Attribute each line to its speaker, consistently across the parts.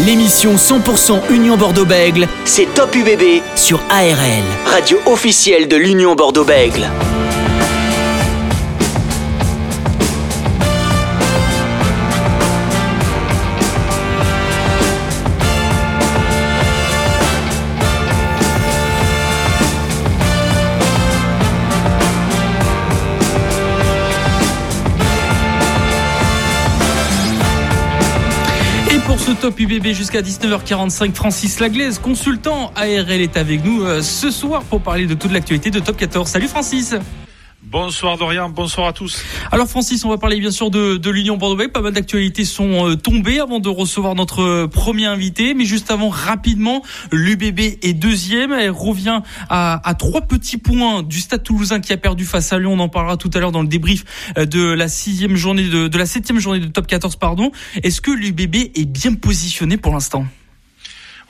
Speaker 1: L'émission 100% Union Bordeaux-Bègle, c'est Top UBB sur ARL, radio officielle de l'Union Bordeaux-Bègle.
Speaker 2: Top UBB jusqu'à 19h45. Francis Laglaise, consultant ARL, est avec nous euh, ce soir pour parler de toute l'actualité de Top 14. Salut Francis
Speaker 3: Bonsoir Dorian, bonsoir à tous.
Speaker 2: Alors Francis, on va parler bien sûr de, de l'Union Bordeaux. Pas mal d'actualités sont euh, tombées avant de recevoir notre euh, premier invité. Mais juste avant, rapidement, l'UBB est deuxième. Elle revient à, à, trois petits points du Stade Toulousain qui a perdu face à Lyon. On en parlera tout à l'heure dans le débrief euh, de la sixième journée de, de la septième journée de Top 14, pardon. Est-ce que l'UBB est bien positionné pour l'instant?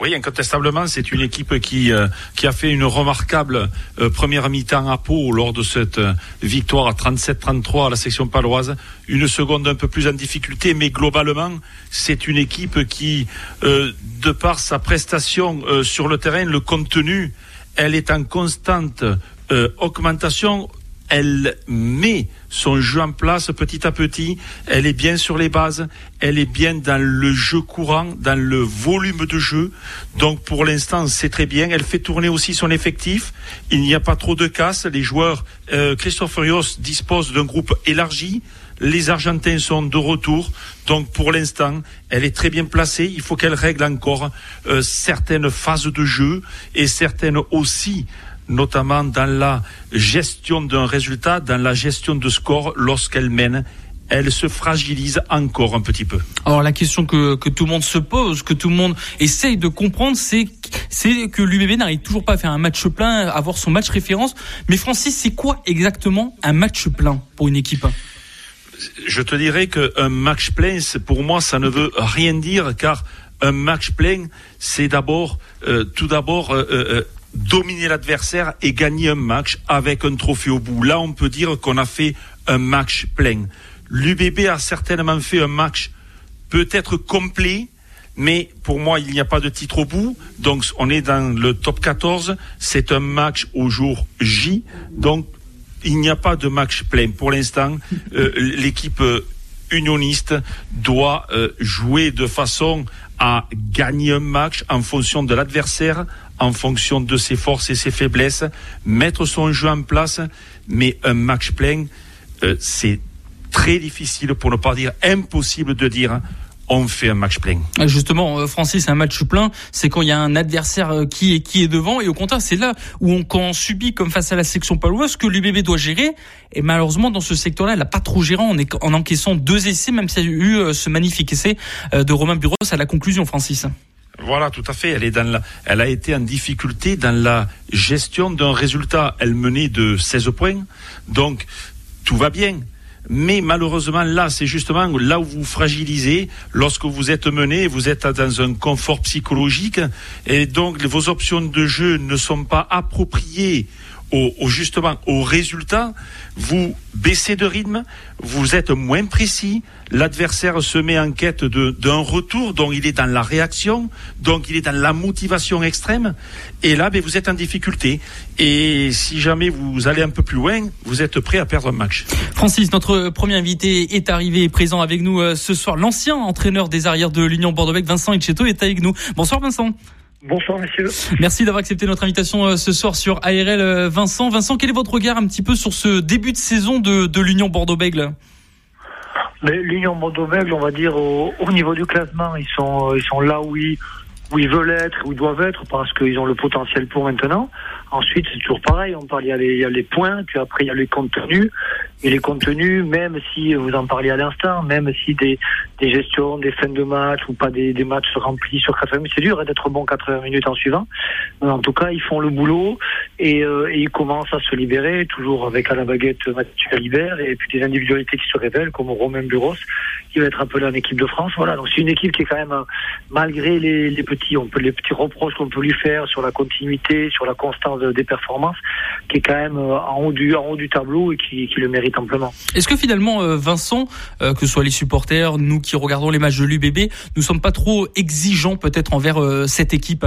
Speaker 3: Oui, incontestablement, c'est une équipe qui, euh, qui a fait une remarquable euh, première mi-temps à Pau lors de cette euh, victoire à 37-33 à la section paloise. Une seconde un peu plus en difficulté, mais globalement, c'est une équipe qui, de par sa prestation sur le terrain, le contenu, elle est en constante augmentation elle met son jeu en place petit à petit, elle est bien sur les bases, elle est bien dans le jeu courant, dans le volume de jeu. Donc pour l'instant, c'est très bien. Elle fait tourner aussi son effectif. Il n'y a pas trop de casse. Les joueurs, euh, Christophe Furios dispose d'un groupe élargi. Les Argentins sont de retour. Donc pour l'instant, elle est très bien placée. Il faut qu'elle règle encore euh, certaines phases de jeu et certaines aussi notamment dans la gestion d'un résultat, dans la gestion de score lorsqu'elle mène elle se fragilise encore un petit peu.
Speaker 2: Alors la question que, que tout le monde se pose, que tout le monde essaye de comprendre, c'est c'est que l'UBB n'arrive toujours pas à faire un match plein, à avoir son match référence. Mais Francis, c'est quoi exactement un match plein pour une équipe?
Speaker 3: Je te dirais qu'un match plein, pour moi, ça ne veut rien dire, car un match plein, c'est d'abord, euh, tout d'abord, euh, euh, dominer l'adversaire et gagner un match avec un trophée au bout. Là, on peut dire qu'on a fait un match plein. L'UBB a certainement fait un match peut-être complet, mais pour moi, il n'y a pas de titre au bout. Donc, on est dans le top 14. C'est un match au jour J. Donc, il n'y a pas de match plein. Pour l'instant, euh, l'équipe unioniste doit euh, jouer de façon à gagner un match en fonction de l'adversaire, en fonction de ses forces et ses faiblesses, mettre son jeu en place, mais un match plein, euh, c'est très difficile, pour ne pas dire impossible de dire on fait un match plein.
Speaker 2: Ah, justement, euh, Francis, un match plein, c'est quand il y a un adversaire euh, qui est qui est devant, et au contraire, c'est là où on subit, comme face à la section paloise, que l'UBB doit gérer. Et malheureusement, dans ce secteur-là, elle n'a pas trop géré en, en encaissant deux essais, même s'il y a eu ce magnifique essai de Romain Buros à la conclusion, Francis.
Speaker 3: Voilà, tout à fait. Elle est dans la, elle a été en difficulté dans la gestion d'un résultat. Elle menait de 16 points. Donc, tout va bien. Mais malheureusement, là, c'est justement là où vous fragilisez. Lorsque vous êtes mené, vous êtes dans un confort psychologique. Et donc, vos options de jeu ne sont pas appropriées au, justement au résultat, vous baissez de rythme, vous êtes moins précis, l'adversaire se met en quête d'un retour, donc il est dans la réaction, donc il est dans la motivation extrême, et là, ben, vous êtes en difficulté. Et si jamais vous allez un peu plus loin, vous êtes prêt à perdre un match.
Speaker 2: Francis, notre premier invité est arrivé présent avec nous euh, ce soir. L'ancien entraîneur des arrières de l'Union Bordeaux-Bègles, Vincent Etcheto, est avec nous. Bonsoir Vincent.
Speaker 4: Bonsoir messieurs.
Speaker 2: Merci d'avoir accepté notre invitation euh, ce soir sur ARL euh, Vincent. Vincent, quel est votre regard un petit peu sur ce début de saison de, de l'Union Bordeaux-Bègles?
Speaker 4: L'Union Bordeaux-Bègles, on va dire au, au, niveau du classement, ils sont euh, ils sont là où ils où ils veulent être, où ils doivent être, parce qu'ils ont le potentiel pour maintenant. Ensuite, c'est toujours pareil. On parle, il y, a les, points, puis après il y a les contenus. Et les contenus, même si vous en parliez à l'instant, même si des, des gestions, des fins de match ou pas des, des matchs remplis sur 80 minutes, c'est dur hein, d'être bon 80 minutes en suivant. en tout cas, ils font le boulot et, euh, ils commencent à se libérer, toujours avec à la baguette Mathieu Alibert et puis des individualités qui se révèlent, comme Romain Buros, qui va être appelé en équipe de France. Voilà, donc c'est une équipe qui est quand même, malgré les petits, on peut les petits reproches qu'on peut lui faire sur la continuité, sur la constance des performances, qui est quand même en haut du, en haut du tableau et qui, qui le mérite amplement.
Speaker 2: Est-ce que finalement, Vincent, que ce soit les supporters, nous qui regardons les matchs de l'UBB, nous sommes pas trop exigeants peut-être envers cette équipe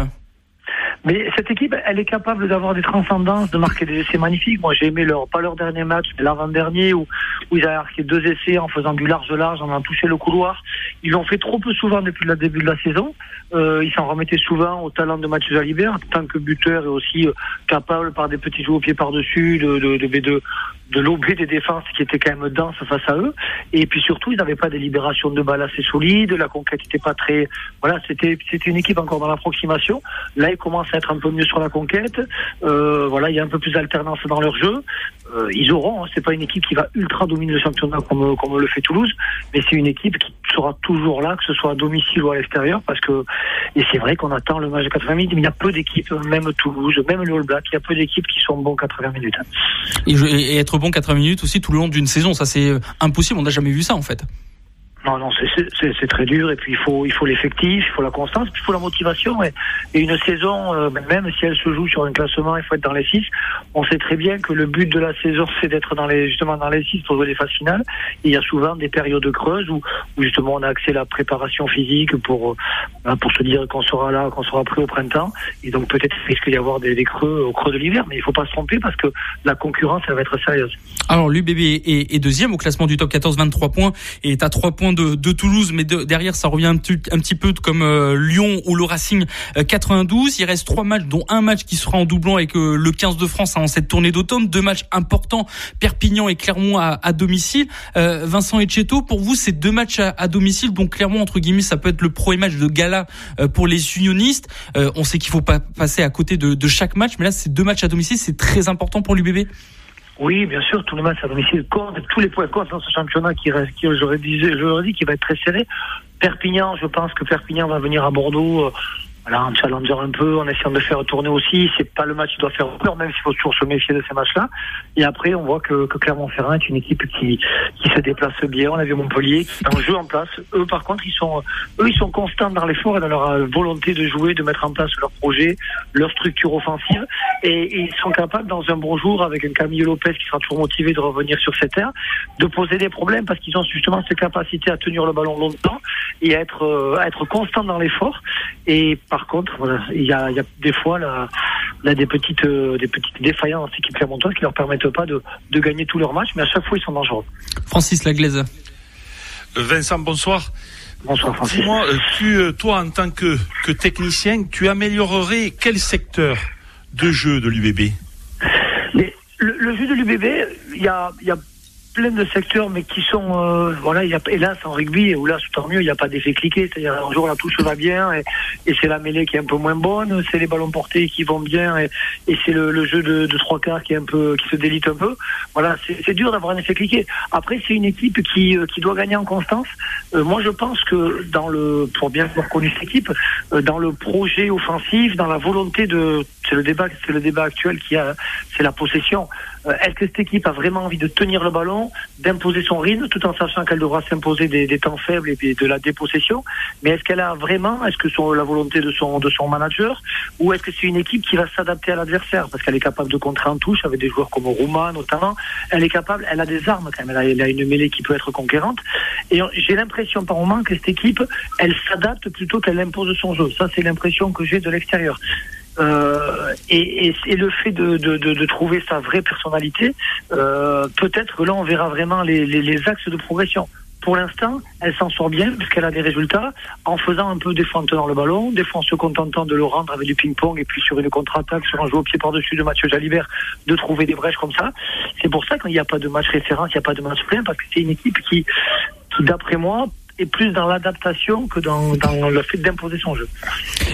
Speaker 4: mais cette équipe, elle est capable d'avoir des transcendances, de marquer des essais magnifiques. Moi, j'ai aimé leur, pas leur dernier match, mais l'avant-dernier, où, où ils avaient marqué deux essais en faisant du large-large, en ayant touché le couloir. Ils l'ont fait trop peu souvent depuis le début de la saison. Euh, ils s'en remettaient souvent au talent de Mathieu Jalibert, en tant que buteur et aussi euh, capable par des petits jeux au pied par-dessus de, de, de, de, de lober des défenses qui étaient quand même denses face à eux. Et puis surtout, ils n'avaient pas des libérations de balles assez solides. La conquête n'était pas très. Voilà, c'était c'était une équipe encore dans l'approximation. Là, ils commencent à être un peu mieux sur la conquête. Euh, voilà, il y a un peu plus d'alternance dans leur jeu. Euh, ils auront. Hein, c'est pas une équipe qui va ultra dominer le championnat comme comme le fait Toulouse, mais c'est une équipe qui sera toujours là, que ce soit à domicile ou à l'extérieur, parce que et c'est vrai qu'on attend le match de 80 minutes, mais il y a peu d'équipes, même Toulouse, même le All Black, il y a peu d'équipes qui sont bons 80 minutes.
Speaker 2: Et, être bon 80 minutes aussi tout le long d'une saison, ça c'est euh, impossible, on n'a jamais vu ça en fait.
Speaker 4: Non, non, c'est très dur. Et puis il faut, l'effectif, il faut la constance, puis il faut la motivation. Et, une saison, euh, même si elle se joue sur un classement, il faut être dans les six. On sait très bien que le but de la saison, c'est d'être dans les, justement dans les six pour jouer les phases finales. Il y a souvent des périodes creuses où, justement on a accès à la préparation physique pour, euh, pour se dire qu'on sera là, qu'on sera prêt au printemps. Et donc peut-être risque d'y avoir des, des, creux au creux de l'hiver, mais il faut pas se tromper parce que la concurrence, elle va être sérieuse.
Speaker 2: Alors l'UBB est, est deuxième au classement du top 14, 23 points et est à 3 points de, Toulouse, mais derrière ça revient un petit, peu comme euh, Lyon ou le Racing 92. Euh, Il reste trois matchs, dont un match qui sera en doublon avec euh, le 15 de France en cette tournée d'automne. Deux matchs importants, Perpignan et Clermont à, domicile. Vincent Etcheto, pour vous, ces deux matchs à, domicile, donc Clermont entre guillemets, ça peut être le premier match de gala pour les unionistes. on sait qu'il faut pas passer à côté de, de chaque match, mais là, ces deux matchs à domicile, c'est très important pour l'UBB.
Speaker 4: Oui, bien sûr, tous les matchs à domicile comptent, tous les points comptent dans ce championnat qui reste, qui, dit, j'aurais dit, qui va être très serré. Perpignan, je pense que Perpignan va venir à Bordeaux euh, voilà, en challengeant un peu, en essayant de faire tourner aussi. C'est pas le match qui doit faire peur, même s'il faut toujours se méfier de ces matchs-là. Et après, on voit que, que Clermont-Ferrand est une équipe qui, qui se déplace bien. On a vu Montpellier qui est en jeu en place. Eux, par contre, ils sont, eux, ils sont constants dans l'effort et dans leur euh, volonté de jouer, de mettre en place leur projet, leur structure offensive. Et, ils sont capables, dans un bon jour, avec un Camille Lopez qui sera toujours motivé de revenir sur cette terre, de poser des problèmes parce qu'ils ont justement cette capacité à tenir le ballon longtemps et à être, euh, être constant dans l'effort. Et contre, il y a, des fois là, des petites euh, des petites défaillances équipe clermontoise qui leur permettent pas de, gagner tous leurs matchs, mais à chaque fois ils sont dangereux.
Speaker 2: Francis Laglaise.
Speaker 3: Euh, Vincent, bonsoir.
Speaker 4: Bonsoir Francis.
Speaker 3: Dis-moi, euh, tu, toi en tant que, que technicien, tu améliorerais quel secteur de jeu de l'UBB
Speaker 4: le, jeu de l'UBB, il y a, y a plein de secteurs, mais qui sont, euh, voilà, il y a, hélas, en rugby, où là, tant mieux, il n'y a pas d'effet cliqué. C'est-à-dire, un jour, la touche va bien, et, c'est la mêlée qui est un peu moins bonne, c'est les ballons portés qui vont bien, et, c'est le, jeu de, de, trois quarts qui est un peu, qui se délite un peu. Voilà, c'est dur d'avoir un effet cliqué. Après, c'est une équipe qui, euh, qui doit gagner en constance. Euh, moi, je pense que dans le, pour bien avoir connu cette équipe, dans le projet offensif, dans la volonté de, c'est le débat, c'est le débat actuel qui a, c'est la possession. Est-ce que cette équipe a vraiment envie de tenir le ballon? d'imposer son rythme, tout en sachant qu'elle devra s'imposer des, temps faibles et de la dépossession? Mais est-ce qu'elle a vraiment, est-ce que c'est la volonté de son de son manager, ou est-ce que c'est une équipe qui va s'adapter à l'adversaire? Parce qu'elle est capable de contrer en touche avec des joueurs comme Rouma notamment. Elle est capable, elle a des armes quand même. Elle a, une mêlée qui peut être conquérante. Et j'ai l'impression par moment que cette équipe, elle s'adapte plutôt qu'elle impose son jeu. Ça, c'est l'impression que j'ai de l'extérieur. Euh, et, le fait de, trouver sa vraie personnalité, euh, peut-être que là on verra vraiment les, axes de progression. Pour l'instant, elle s'en sort bien puisqu'elle a des résultats en faisant un peu des fois en tenant le ballon, des fois en se contentant de le rendre avec du ping-pong et puis sur une contre-attaque, sur un jeu au pied par-dessus de Mathieu Jalibert, de trouver des brèches comme ça. C'est pour ça qu'il n'y a pas de match référence, il n'y a pas de match plein parce que c'est une équipe qui, qui d'après moi, est plus dans l'adaptation que dans, dans, le fait d'imposer son jeu.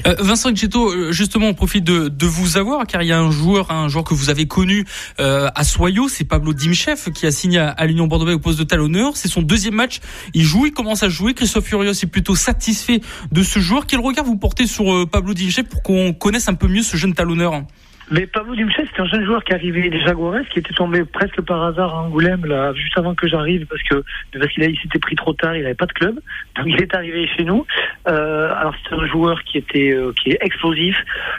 Speaker 2: Euh, Vincent Gito, euh, justement, on profite de, de, vous avoir car il y a un joueur, un joueur que vous avez connu euh, à Soyo, c'est Pablo Dimchef qui a signé à, l'Union Bordeaux au poste de talonneur. C'est son deuxième match. Il joue, il commence à jouer. Christophe Furios est plutôt satisfait de ce joueur. Quel regard vous portez sur euh, Pablo Dimchef pour qu'on connaisse un peu mieux ce jeune talonneur?
Speaker 4: Mais Pablo Dumchet, c'était un jeune joueur qui arrivait des Jaguares, qui était tombé presque par hasard à Angoulême, là, juste avant que j'arrive, parce que parce qu'il il s'était pris trop tard, il n'avait pas de club, donc il est arrivé chez nous. Euh, alors c'est un joueur qui était, euh, qui est explosif,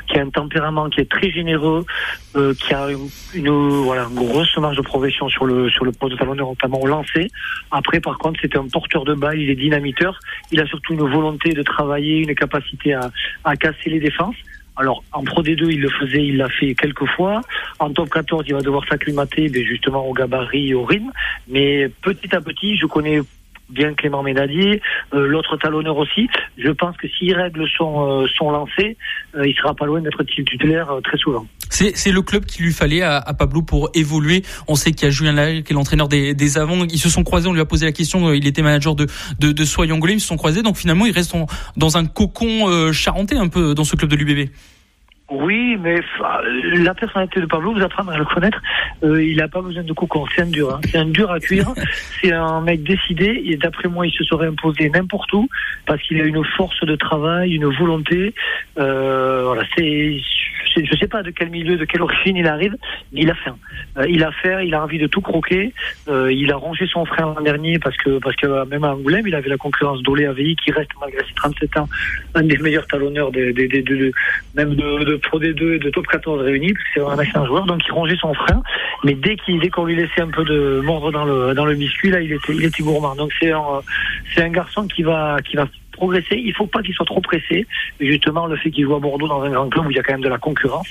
Speaker 4: qui a un tempérament qui est très généreux, euh, qui a une, voilà, grosse marge de progression sur le sur le poste de talonneur, notamment au lancer. Après, par contre, c'était un porteur de balle, il est dynamiteur. Il a surtout une volonté de travailler, une capacité à, à casser les défenses. Alors, en Pro D2, il le faisait, il l'a fait quelques fois. En Top 14, il va devoir s'acclimater ben, justement au gabarit et au rythme. Mais petit à petit, je connais bien Clément Ménadier, euh, l'autre talonneur aussi. Je pense que s'il règle son, euh, son lancé, euh, il sera pas loin d'être titulaire euh, très souvent.
Speaker 2: C'est le club qu'il lui fallait à, à, Pablo pour évoluer. On sait qu'il y a Julien Lahaye qui est l'entraîneur des, des Avants. Ils se sont croisés, on lui a posé la question, il était manager de, de, de ils se sont croisés. Donc finalement, ils restent dans un cocon euh, charentais un peu dans ce club de l'UBB.
Speaker 4: Oui, mais la personnalité de Pablo, vous apprendrez à le connaître, euh, il n'a pas besoin de cocon, c'est un dur, hein. c'est un dur à cuire, c'est un mec décidé, et d'après moi, il se serait imposé n'importe où, parce qu'il a une force de travail, une volonté, euh, voilà, c'est, je ne sais pas de quel milieu, de quelle origine il arrive, il a faim. Euh, il a faim, il a envie de tout croquer, euh, il a rangé son frère l'an dernier, parce que, parce que même à Angoulême, il avait la concurrence d'Olé AVI, qui reste, malgré ses 37 ans, un des meilleurs talonneurs, des, des, des, de, même de, de Pro D2 et de Top 14 réunis, c'est un excellent joueur, donc il rangeait son frein. Mais dès qu'on lui laissait un peu de mordre dans le dans le biscuit, là, il était il était gourmand. Donc c'est un un garçon qui va qui va progresser. Il faut pas qu'il soit trop pressé. Et justement, le fait qu'il joue à Bordeaux dans un grand club où il y a quand même de la concurrence,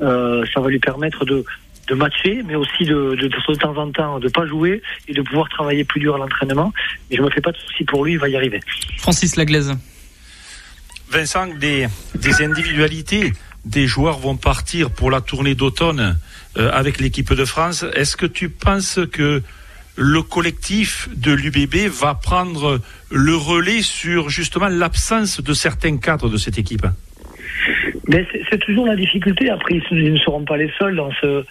Speaker 4: euh, ça va lui permettre de de matcher, mais aussi de, de, de, temps en temps de pas jouer et de pouvoir travailler plus dur à l'entraînement. Mais je me fais pas de soucis pour lui, il va y arriver.
Speaker 2: Francis Laglaise.
Speaker 3: Vincent, des, des individualités des joueurs vont partir pour la tournée d'automne euh, avec l'équipe de France. Est-ce que tu penses que le collectif de l'UBB va prendre le relais sur justement l'absence de certains cadres de cette équipe
Speaker 4: c'est toujours la difficulté. Après, ils ne seront pas les seuls dans ce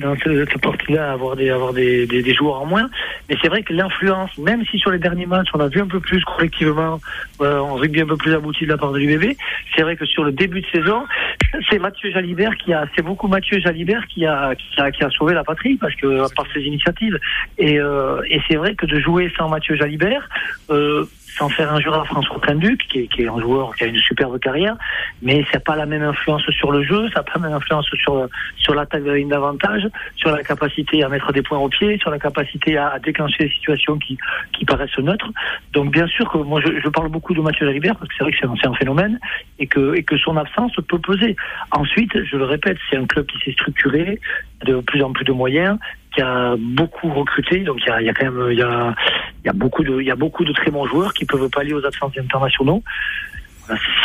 Speaker 4: dans cette partie-là avoir des avoir des, des, des, joueurs en moins. Mais c'est vrai que l'influence, même si sur les derniers matchs on a vu un peu plus collectivement, euh, on rugby un peu plus abouti de la part de l'UBB, c'est vrai que sur le début de saison, c'est Mathieu Jalibert qui a, c'est beaucoup Mathieu Jalibert qui a, qui a qui a sauvé la patrie parce que par ses initiatives. Et, euh, et c'est vrai que de jouer sans Mathieu Jalibert. Euh, sans faire un à François Trinduc, qui est, qui est un joueur qui a une superbe carrière, mais ça n'a pas la même influence sur le jeu, ça n'a pas la même influence sur, sur l'attaque de la ligne d'avantage, sur la capacité à mettre des points au pied, sur la capacité à, déclencher des situations qui, qui paraissent neutres. Donc bien sûr que moi je, parle beaucoup de Mathieu Jalibert parce que c'est vrai que c'est un, un, phénomène et que, et que son absence peut peser. Ensuite, je le répète, c'est un club qui s'est structuré, de plus en plus de moyens, qui a beaucoup recruté, donc il y a, y a quand même il y a, il y a beaucoup de il y a beaucoup de très bons joueurs qui peuvent pallier aux absences internationaux.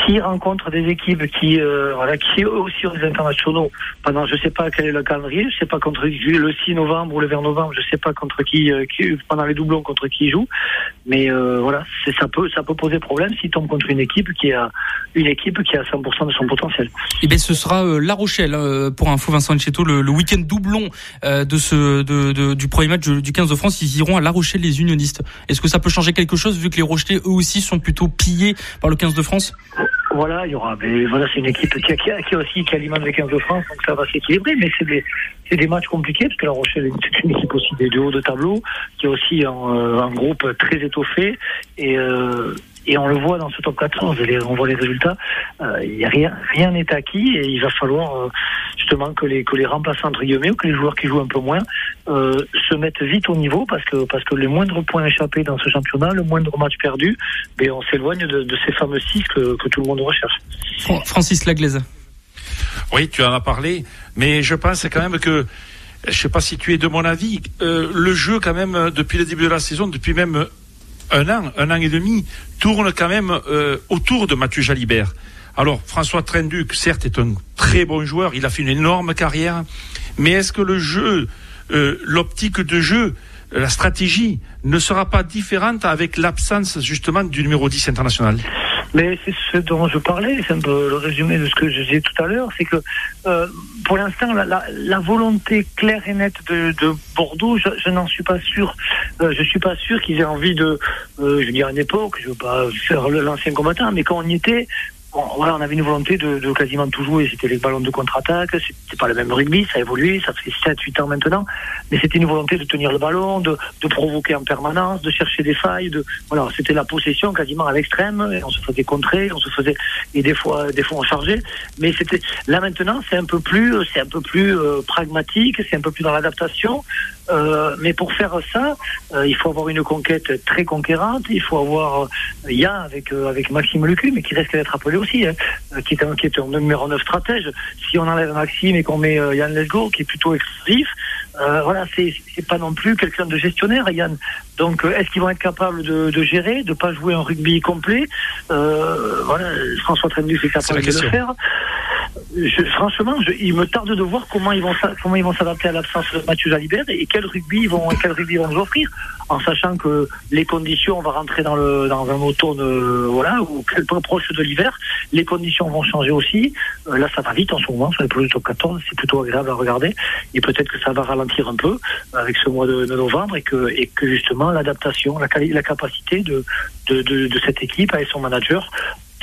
Speaker 4: S'ils rencontrent des équipes qui, euh, voilà, qui aussi ont des internationaux pendant, je sais pas quel est le calendrier, je sais pas contre le 6 novembre ou le 20 novembre, je sais pas contre qui, euh, pendant les doublons contre qui ils jouent, mais euh, voilà, ça peut ça peut poser problème s'ils tombent contre une équipe qui a une équipe qui a 100% de son potentiel.
Speaker 2: Et eh bien ce sera euh, La Rochelle euh, pour info Vincent Enchetto le, le week-end doublon euh, de ce de, de, du premier match du 15 de France, ils iront à La Rochelle les Unionistes. Est-ce que ça peut changer quelque chose vu que les Rochelais eux aussi sont plutôt pillés par le 15 de France?
Speaker 4: Voilà, il y aura. Mais voilà, c'est une équipe qui, a, qui, a, qui a aussi qui alimente le 15 de France, donc ça va s'équilibrer. Mais c'est des, c'est des matchs compliqués parce que La Rochelle c'est une équipe aussi des de haut de tableau, qui a aussi un, un groupe très étoffé et euh, et on le voit dans ce top 14, on voit les résultats, euh, y a rien rien n'est acquis et il va falloir euh, justement que les que les remplaçants entre guillemets ou que les joueurs qui jouent un peu moins euh, se mettent vite au niveau parce que parce que le moindre point échappé dans ce championnat, le moindre match perdu, ben on s'éloigne de, de, ces fameux six que, que tout le monde recherche.
Speaker 2: Francis Laglaise.
Speaker 3: Oui, tu en as parlé, mais je pense quand même que je sais pas si tu es de mon avis, euh, le jeu quand même depuis le début de la saison, depuis même un an, un an et demi, tourne quand même euh, autour de Mathieu Jalibert. Alors, François Trenduc, certes, est un très bon joueur, il a fait une énorme carrière, mais est-ce que le jeu, euh, l'optique de jeu, la stratégie ne sera pas différente avec l'absence justement du numéro 10 international?
Speaker 4: Mais c'est ce dont je parlais, c'est un peu le résumé de ce que je disais tout à l'heure, c'est que euh, pour l'instant, la, la, la, volonté claire et nette de, de Bordeaux, je, je n'en suis pas sûr. Euh, je suis pas sûr qu'ils aient envie de, euh, je veux dire à une époque, je veux pas faire l'ancien combattant, mais quand on y était, voilà, on avait une volonté de, de quasiment tout jouer. C'était les ballons de contre-attaque, c'était pas le même rugby, ça a évolué, ça fait 7-8 ans maintenant, mais c'était une volonté de tenir le ballon, de, de, provoquer en permanence, de chercher des failles, de voilà, c'était la possession quasiment à l'extrême, on se faisait contrer, on se faisait et des fois des fois on chargeait, mais c'était là maintenant c'est un peu plus c'est un peu plus euh, pragmatique, c'est un peu plus dans l'adaptation. Euh, mais pour faire ça, euh, il faut avoir une conquête très conquérante. Il faut avoir, il y a avec avec Maxime Lucu, mais qui risque d'être appelé aussi, hein, qui est un qui est un numéro 9 stratège. Si on enlève Maxime et qu'on met Yann Lesgo, qui est plutôt exclusif, voilà, c'est pas non plus quelqu'un de gestionnaire, Yann. Donc, est-ce qu'ils vont être capables de, de gérer, de pas jouer un rugby complet? Voilà, François Trendu est capable de le faire. Je, franchement, je, il me tarde de voir comment ils vont comment ils vont s'adapter à l'absence de Mathieu Jalibert et quel rugby ils vont quel rugby ils vont nous offrir, en sachant que les conditions, on va rentrer dans le dans un automne, euh, voilà, ou proche de l'hiver, les conditions vont changer aussi. Euh, là, ça va vite en ce moment, sur les pelouses top 14, c'est plutôt agréable à regarder, et peut-être que ça va ralentir un peu avec ce mois de, de novembre et que et justement l'adaptation, la, la capacité de de, de de cette équipe avec son manager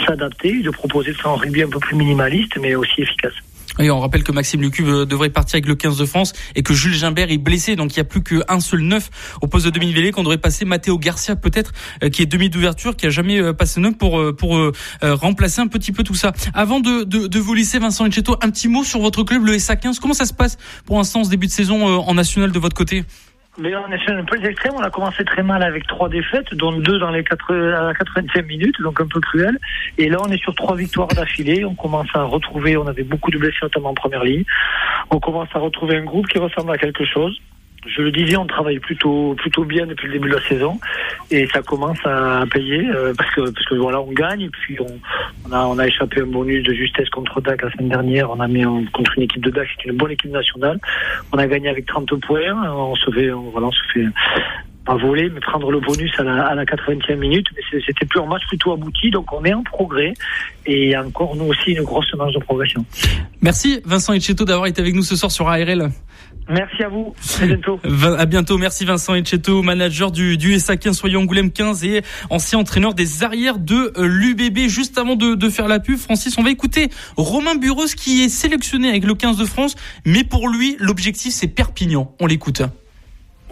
Speaker 4: s'adapter, de proposer un rugby un peu plus minimaliste, mais aussi efficace.
Speaker 2: Et on rappelle que Maxime Lucu euh, devrait partir avec le 15 de France et que Jules Gimbert est blessé, donc il n'y a plus qu'un seul neuf au poste de demi-vélé qu'on devrait passer Matteo Garcia peut-être, euh, qui est demi d'ouverture, qui a jamais euh, passé neuf pour pour remplacer un petit peu tout ça. Avant de, de, de vous laisser Vincent Enchetto, un petit mot sur votre club, le SA15. Comment ça se passe pour l'instant ce début de saison en national de votre côté?
Speaker 4: Mais on est un peu extrême. On a commencé très mal avec trois défaites, dont deux dans les 4, à la 80e minute, donc un peu cruel. Et là, on est sur trois victoires d'affilée. On commence à retrouver, on avait beaucoup de blessés, notamment en première ligne. On commence à retrouver un groupe qui ressemble à quelque chose je le disais, on travaille plutôt plutôt bien depuis le début de la saison et ça commence à payer euh, parce que voilà, on gagne et puis on, on a on a échappé un bonus de justesse contre DAC la semaine dernière. On a mis contre une équipe de DAC, c'est une bonne équipe nationale. On a gagné avec 30 points. On se fait voilà, on se fait pas voler, mais prendre le bonus à la, à la 80e minute. Mais c'était plus un match plutôt abouti, donc on est en progrès et encore nous aussi une grosse marge de progression.
Speaker 2: Merci Vincent Etcheto d'avoir été avec nous ce soir sur ARL.
Speaker 4: Merci à vous. À bientôt.
Speaker 2: À bientôt. Merci Vincent Etcheto, manager du, du SA 15 Soyons Angoulême 15 et ancien entraîneur des arrières de euh, l'UBB. Juste avant de, de, faire la pub, Francis, on va écouter Romain Bureau qui est sélectionné avec le 15 de France. Mais pour lui, l'objectif, c'est Perpignan. On l'écoute.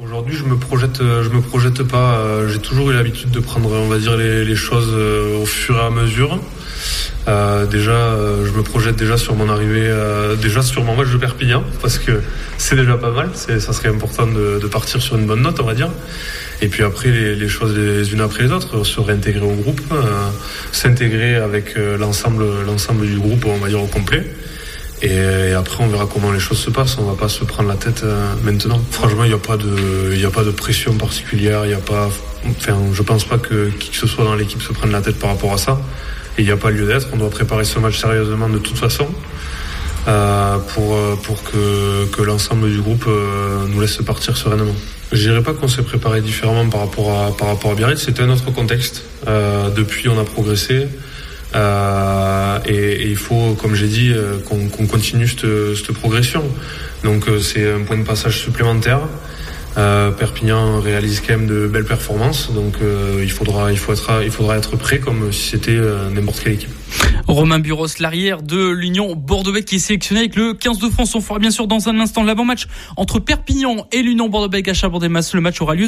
Speaker 5: Aujourd'hui, je me projette, euh, je me projette pas. Euh, j'ai toujours eu l'habitude de prendre, on va dire, les, choses au fur et à mesure. Euh, déjà, euh, je me projette déjà sur mon arrivée, euh, déjà sur mon match de Perpignan, parce que c'est déjà pas mal. Ça serait important de, partir sur une bonne note, on va dire. Et puis après, les, choses les unes après les autres, se réintégrer au groupe, euh, s'intégrer avec l'ensemble, l'ensemble du groupe, on va dire au complet. Et, après, on verra comment les choses se passent. On va pas se prendre la tête maintenant. Franchement, il n'y a pas de, il a pas de pression particulière. Il n'y a pas, enfin, je pense pas que qui que ce soit dans l'équipe se prenne la tête par rapport à ça. Et il n'y a pas lieu d'être. On doit préparer ce match sérieusement de toute façon euh, pour, euh, pour que, que l'ensemble du groupe euh, nous laisse partir sereinement. Je dirais pas qu'on s'est préparé différemment par rapport à, par rapport à Biarritz. C'était un autre contexte. Euh, depuis, on a progressé. Euh, et, et, il faut, comme j'ai dit, euh, qu'on qu'on continue cette, cette progression. Donc c'est un point de passage supplémentaire. Euh, Perpignan réalise quand même de belles performances, donc euh, il faudra, il faut être, il faudra être prêt comme si c'était euh, n'importe quelle équipe.
Speaker 2: Romain Buros, l'arrière de l'Union bordeaux qui est sélectionné avec le 15 de France. On fera bien sûr dans un instant l'avant-match entre Perpignan et l'Union bordeaux à Chabourg-des-Masses. Le match aura lieu.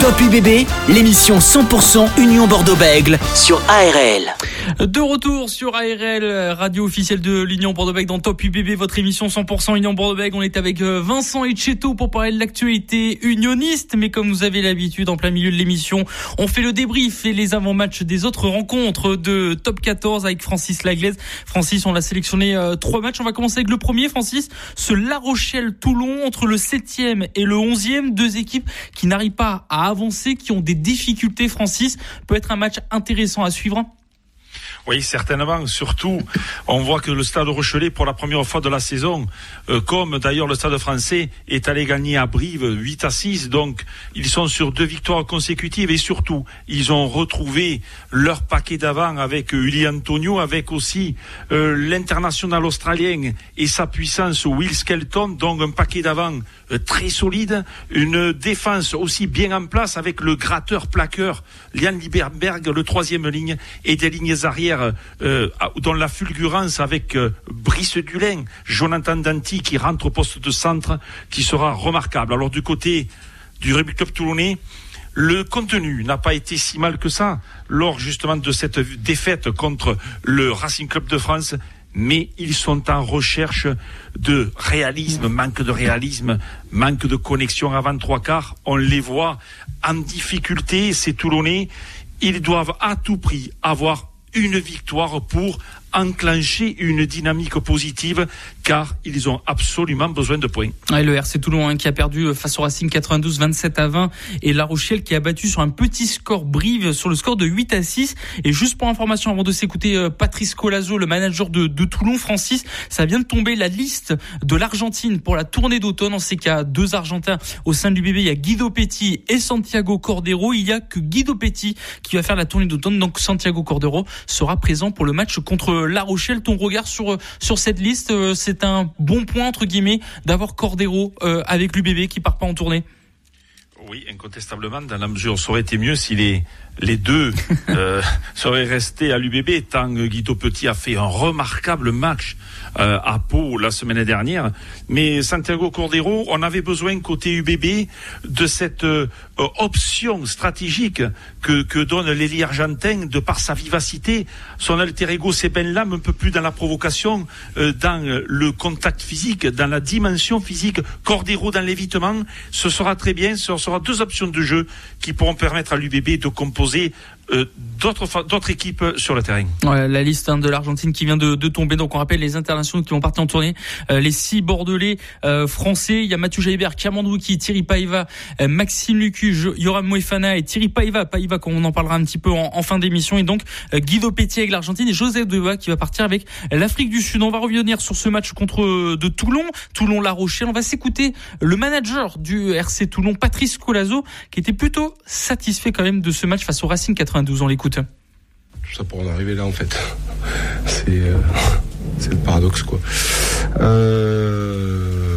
Speaker 1: Top UBB, l'émission 100% Union Bordeaux-Bègle sur ARL.
Speaker 2: De retour sur ARL, radio officielle de l'Union Bordeaux-Bègles dans Top UBB, votre émission 100% Union Bordeaux-Bègles. On est avec euh, Vincent Etcheto pour parler de l'actualité unioniste, mais comme vous avez l'habitude, en plein milieu de l'émission, on fait le débrief et les avant-matchs des autres rencontres de Top 14 avec Francis Laglaise. Francis, on l'a sélectionné euh, trois matchs. On va commencer avec le premier, Francis, ce La Rochelle-Toulon entre le 7e et le 11e, deux équipes qui n'arrivent pas à avancer, qui ont des difficultés, Francis. Peut être un match intéressant à suivre.
Speaker 3: Oui, certainement. Surtout, on voit que le Stade Rochelet, pour la première fois de la saison, euh, comme d'ailleurs le Stade français, est allé gagner à Brive 8 à 6. Donc, ils sont sur deux victoires consécutives et surtout, ils ont retrouvé leur paquet d'avant avec Uli Antonio, avec aussi euh, l'international australien et sa puissance Will Skelton. Donc, un paquet d'avant euh, très solide, une défense aussi bien en place avec le gratteur plaqueur Lian Liberberg, le troisième ligne, et des lignes arrière euh, dans la fulgurance avec euh, Brice Dulin, Jonathan Danti qui rentre au poste de centre, qui sera remarquable. Alors du côté du Rugby Club Toulonnais, le contenu n'a pas été si mal que ça lors justement de cette défaite contre le Racing Club de France mais ils sont en recherche de réalisme, manque de réalisme, manque de connexion avant trois quarts. On les voit en difficulté, ces Toulonnais. Ils doivent à tout prix avoir une victoire pour enclencher une dynamique positive car ils ont absolument besoin de points.
Speaker 2: le RC Toulon hein, qui a perdu euh, face au Racing 92 27 à 20 et La Rochelle qui a battu sur un petit score brive sur le score de 8 à 6 et juste pour information avant de s'écouter euh, Patrice Colazo le manager de, de, Toulon Francis ça vient de tomber la liste de l'Argentine pour la tournée d'automne. On sait qu'il y a deux Argentins au sein du bébé il y a Guido Petit et Santiago Cordero. Il y a que Guido Petit qui va faire la tournée d'automne. Donc Santiago Cordero sera présent pour le match contre La Rochelle ton regard sur sur cette liste euh, c'est un bon point entre guillemets d'avoir Cordero euh, avec l'UBB qui part pas en tournée.
Speaker 3: Oui, incontestablement, dans la mesure, ça aurait été mieux si les, les deux euh, seraient restés à l'UBB, tant Guido Petit a fait un remarquable match euh, à Pau la semaine dernière. Mais Santiago Cordero, on avait besoin côté UBB de cette euh, option stratégique que, que donne l'Eli argentin de par sa vivacité. Son alter ego, c'est Ben Lam, un peu plus dans la provocation, euh, dans le contact physique, dans la dimension physique. Cordero dans l'évitement, ce sera très bien. Ce sera deux options de jeu qui pourront permettre à l'UBB de composer euh, d'autres d'autres équipes sur le terrain.
Speaker 2: la liste hein, de l'Argentine qui vient de, de, tomber. Donc on rappelle les internationaux qui vont partir en tournée. Euh, les six Bordelais euh, français. Il y a Mathieu Jaibert, Kamandouki, Thierry Paiva, Maxime Lucu, Yoram Moefana et Thierry Paiva. Paiva, on en parlera un petit peu en, en fin d'émission. Et donc Guido Petit avec l'Argentine et Joseph Deba qui va partir avec l'Afrique du Sud. On va revenir sur ce match contre de Toulon, Toulon-La Rochelle. On va s'écouter le manager du RC Toulon, Patrice Colazo, qui était plutôt satisfait quand même de ce match face au Racing 80 12 ans l'écoute.
Speaker 6: Tout ça pour en arriver là en fait. Euh, c'est le paradoxe quoi. Euh,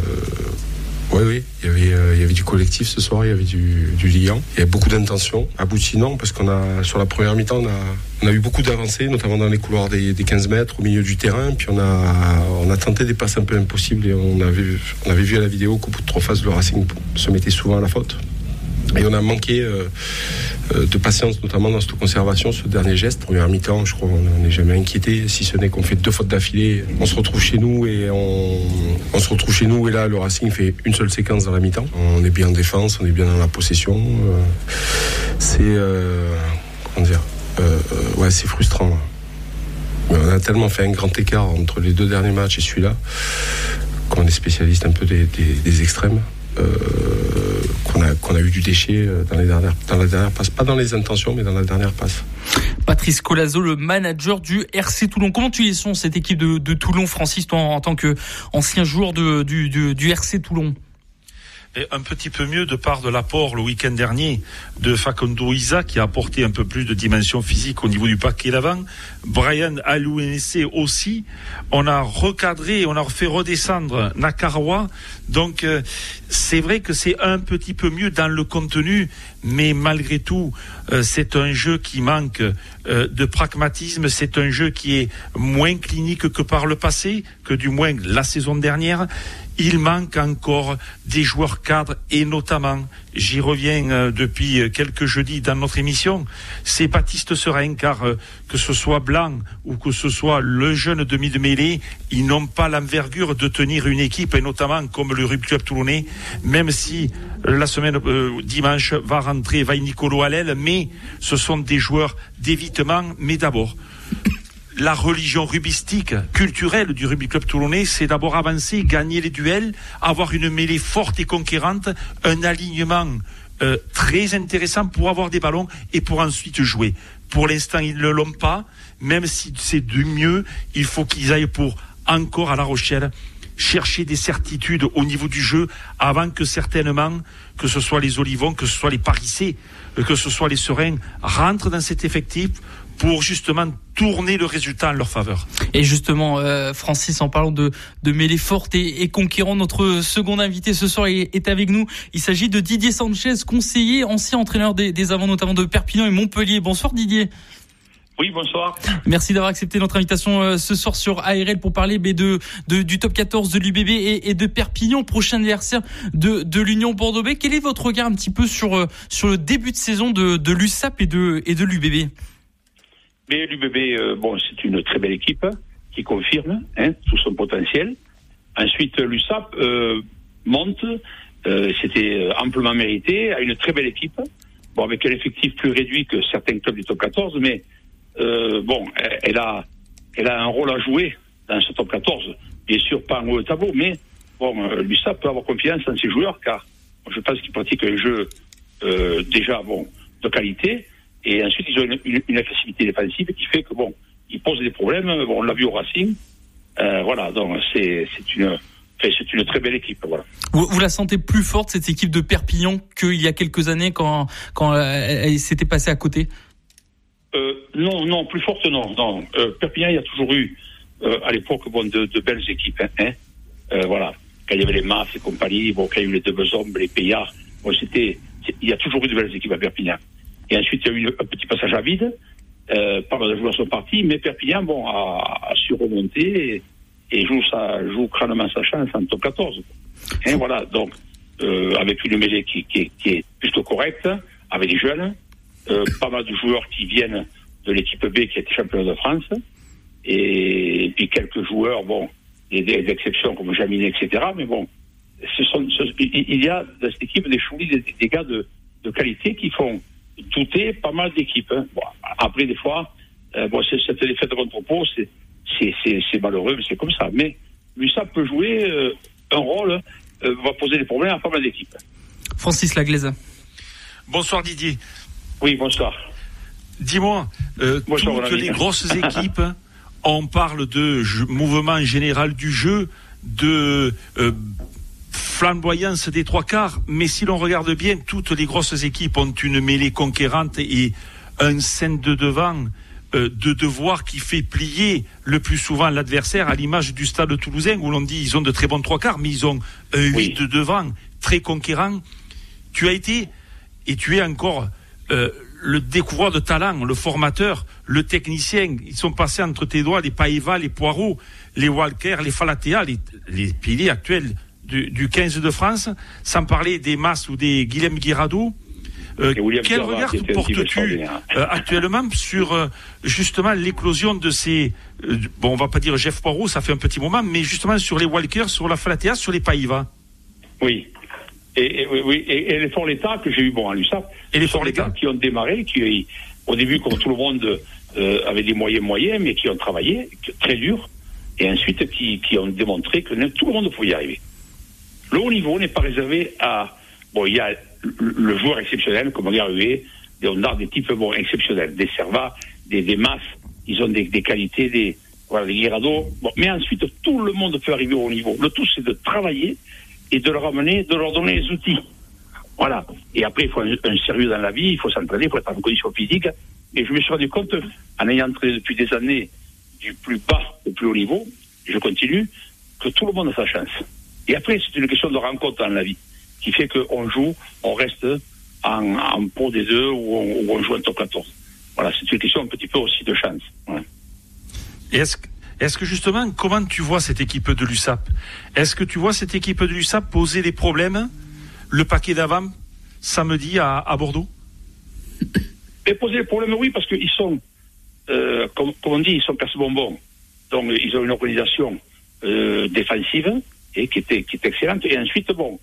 Speaker 6: oui, oui, il y, avait, euh, il y avait du collectif ce soir, il y avait du, du liant, il y avait beaucoup d'intentions, aboutinant, parce qu'on a, sur la première mi-temps, on a, on eu beaucoup d'avancées, notamment dans les couloirs des, des, 15 mètres, au milieu du terrain, puis on a, on a tenté des passes un peu impossibles, et on avait, on avait vu à la vidéo qu'au bout de trois phases, le Racing se mettait souvent à la faute. Et on a manqué euh, euh, de patience, notamment dans cette conservation, ce dernier geste. Première mi-temps, je crois qu'on n'est jamais inquiété, si ce n'est qu'on fait deux fautes d'affilée. On se retrouve chez nous et on, on, se retrouve chez nous et là, le Racing fait une seule séquence dans la mi-temps. On est bien en défense, on est bien dans la possession. Euh, c'est comment dire Ouais, c'est frustrant. Mais on a tellement fait un grand écart entre les deux derniers matchs et celui-là qu'on est spécialiste un peu des extrêmes. Euh, qu'on a, qu'on a eu du déchet euh, dans, les dernières, dans la dernière passe. Pas dans les intentions, mais dans la dernière passe.
Speaker 2: Patrice Colazo, le manager du RC Toulon. Comment tu y sens cette équipe de, Toulon, Francis, toi, en, tant qu'ancien joueur du, du RC Toulon?
Speaker 3: Un petit peu mieux de part de l'apport le week-end dernier de Facundo Isa qui a apporté un peu plus de dimension physique au niveau du paquet d'avant. Brian Alouense aussi. On a recadré, on a fait redescendre Nakarwa. Donc euh, c'est vrai que c'est un petit peu mieux dans le contenu, mais malgré tout, euh, c'est un jeu qui manque euh, de pragmatisme. C'est un jeu qui est moins clinique que par le passé, que du moins la saison dernière il manque encore des joueurs cadres et notamment, j'y reviens euh, depuis quelques jeudis dans notre émission, c'est Baptiste Serein car euh, que ce soit Blanc ou que ce soit le jeune demi de mêlée, ils n'ont pas l'envergure de tenir une équipe et notamment comme le Rugby Club Toulonnais, même si euh, la semaine dimanche va rentrer Vaille Nicolo l'aile, mais ce sont des joueurs d'évitement, mais d'abord la religion rubistique, culturelle du rugby club toulonnais, c'est d'abord avancer, gagner les duels, avoir une mêlée forte et conquérante, un alignement euh, très intéressant pour avoir des ballons et pour ensuite jouer. Pour l'instant, ils ne l'ont pas, même si c'est du mieux, il faut qu'ils aillent pour encore à La Rochelle chercher des certitudes au niveau du jeu avant que certainement, que ce soit les Olivons, que ce soit les Parissés, euh, que ce soit les Sereins, rentrent dans cet effectif pour justement tourner le résultat en leur faveur.
Speaker 2: Et justement, euh, Francis, en parlant de, de mêlée forte et, et conquérant, notre second invité ce soir est, est avec nous. Il s'agit de Didier Sanchez, conseiller, ancien entraîneur des, des avants, notamment de Perpignan et Montpellier. Bonsoir Didier.
Speaker 7: Oui, bonsoir.
Speaker 2: Merci d'avoir accepté notre invitation euh, ce soir sur ARL pour parler mais de, de, du top 14 de l'UBB et, et, de Perpignan, prochain adversaire de, de l'Union bordeaux -Bègles. Quel est votre regard un petit peu sur, euh, sur le début de saison de, de l'USAP et de, et de l'UBB
Speaker 7: Mais l'UBB, euh, bon, c'est une très belle équipe qui confirme hein, tout son potentiel. Ensuite, l'USAP euh, monte, euh, c'était amplement mérité, a une très belle équipe, bon, avec un effectif plus réduit que certains clubs du top 14, mais bon, elle a, elle a un rôle à jouer dans ce top 14. Bien sûr, pas en haut de tableau, mais bon, l'USAP peut avoir confiance en ses joueurs, car je pense qu'ils pratiquent un jeu déjà bon de qualité, et ensuite ils ont une, une, une agressivité défensive qui fait que bon, ils posent des problèmes. Bon, on l'a vu au Racing. Euh, voilà, donc c'est une c'est une très belle équipe. Voilà.
Speaker 2: Vous, vous, la sentez plus forte cette équipe de Perpignan qu'il y a quelques années quand quand elle, elle s'était passée à côté?
Speaker 7: Euh, Non, non, plus forte non. non. Euh, Perpignan, il y a toujours eu euh, à l'époque bon de, de, belles équipes. Hein, hein euh, voilà, quand il y avait les Maf et compagnie, bon, quand il y a eu les deux Besommes, les Payards, bon, c'était il y a toujours eu de belles équipes à Perpignan. Et ensuite, il y a eu un petit passage à vide. Euh, pas mal de joueurs sont partis, mais Perpignan bon, a, a su remonter et, et joue, sa, joue crânement sa chance en top 14. Et voilà, donc, euh, avec une mêlée qui, est plutôt correcte, avec des jeunes, euh, pas mal de joueurs qui viennent de l'équipe B qui était champion de France, et, et, puis quelques joueurs, bon, des, des exceptions comme Jaminet, etc. Mais bon, il y a dans cette équipe des choulis, des, gars de qualité qui font douter pas mal d'équipes. Hein. Bon, après, des fois, euh, bon, cette défaite de contre-pot, c'est malheureux, mais c'est comme ça. Mais lui, ça peut jouer euh, un rôle, euh, va poser des problèmes à pas mal d'équipes.
Speaker 2: Francis Laglaise.
Speaker 3: Bonsoir Didier.
Speaker 7: Oui, bonsoir.
Speaker 3: Dis-moi, euh, toutes les grosses équipes, on parle de mouvement général du jeu, de euh, flamboyance des trois quarts, mais si l'on regarde bien, toutes les grosses équipes ont une mêlée conquérante et un scène de devant euh, de devoir qui fait plier le plus souvent l'adversaire à l'image du stade toulousain où l'on dit ils ont de très bons trois quarts, mais ils ont un 8 oui. de devant très conquérant. Tu as été et tu es encore euh, le découvreur de talent, le formateur, le technicien. Ils sont passés entre tes doigts les Païva, les Poireaux, les Walker, les Falatea, les, les piliers actuels du, du 15 de France, sans parler des Mas ou des Guilhem Guirado. Euh, quel regard portes-tu euh, actuellement sur euh, justement l'éclosion de ces bon on va pas dire Jeff Poirot ça fait un petit moment mais justement sur les Walker sur la Falatea sur les Païva
Speaker 7: oui. Et, et, oui, et, et les Fort l'État que j'ai eu bon à l'USAP
Speaker 3: et les Fort l'État
Speaker 7: qui ont démarré qui au début comme tout le monde avaient des moyens moyens mais qui ont travaillé très dur et ensuite qui, qui ont démontré que tout le monde pouvait y arriver le haut niveau n'est pas réservé à bon il y a le joueur exceptionnel, comme Garrué, des Hondards, des types bon, exceptionnels, des Servas, des, des masses, ils ont des, des qualités, des, voilà, des. Bon, mais ensuite, tout le monde peut arriver au haut niveau. Le tout, c'est de travailler et de leur amener, de leur donner les outils. Voilà. Et après, il faut un, un sérieux dans la vie, il faut s'entraîner, il faut être en condition physique. Et je me suis rendu compte, en ayant entraîné depuis des années du plus bas au plus haut niveau, je continue, que tout le monde a sa chance. Et après, c'est une question de rencontre dans la vie qui fait qu'on joue, on reste en, en pro des deux ou on, ou on joue en top 14. Voilà, c'est une question un petit peu aussi de chance.
Speaker 3: Est-ce que justement, comment tu vois cette équipe de l'USAP? Est-ce que tu vois cette équipe de l'USAP poser des problèmes le paquet d'avant samedi à, à Bordeaux?
Speaker 7: Et poser des problèmes, oui, parce qu'ils sont, euh, comme, comme, on dit, ils sont casse-bonbons. Donc, ils ont une organisation euh, défensive et qui, était, qui est excellente. Et ensuite, bon,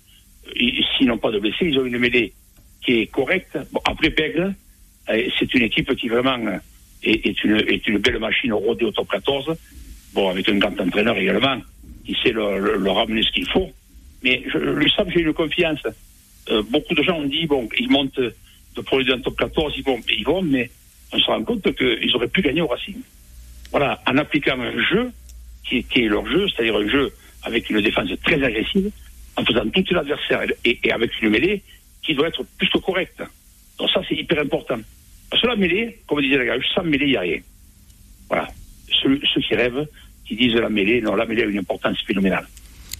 Speaker 7: s'ils n'ont pas de blessés, ils ont une mêlée qui est correcte. Bon, après Bègle, c'est une équipe qui vraiment est, est, une, est une belle machine au rodé au top 14. Bon, avec un grand entraîneur également, qui sait leur, leur ramener ce qu'il faut. Mais je, le savent, j'ai une confiance. Euh, beaucoup de gens ont dit, bon, ils montent de produits dans le top 14, ils vont, ils vont, mais on se rend compte qu'ils auraient pu gagner au Racing. Voilà, en appliquant un jeu qui, qui est leur jeu, c'est-à-dire un jeu avec une défense très agressive, en faisant tout l'adversaire et, et, avec une mêlée qui doit être plus que correcte. Donc ça, c'est hyper important. Parce que la mêlée, comme disait la gars, sans mêlée, il n'y a rien. Voilà. Ceux, ceux, qui rêvent, qui disent la mêlée, non, la mêlée a une importance phénoménale.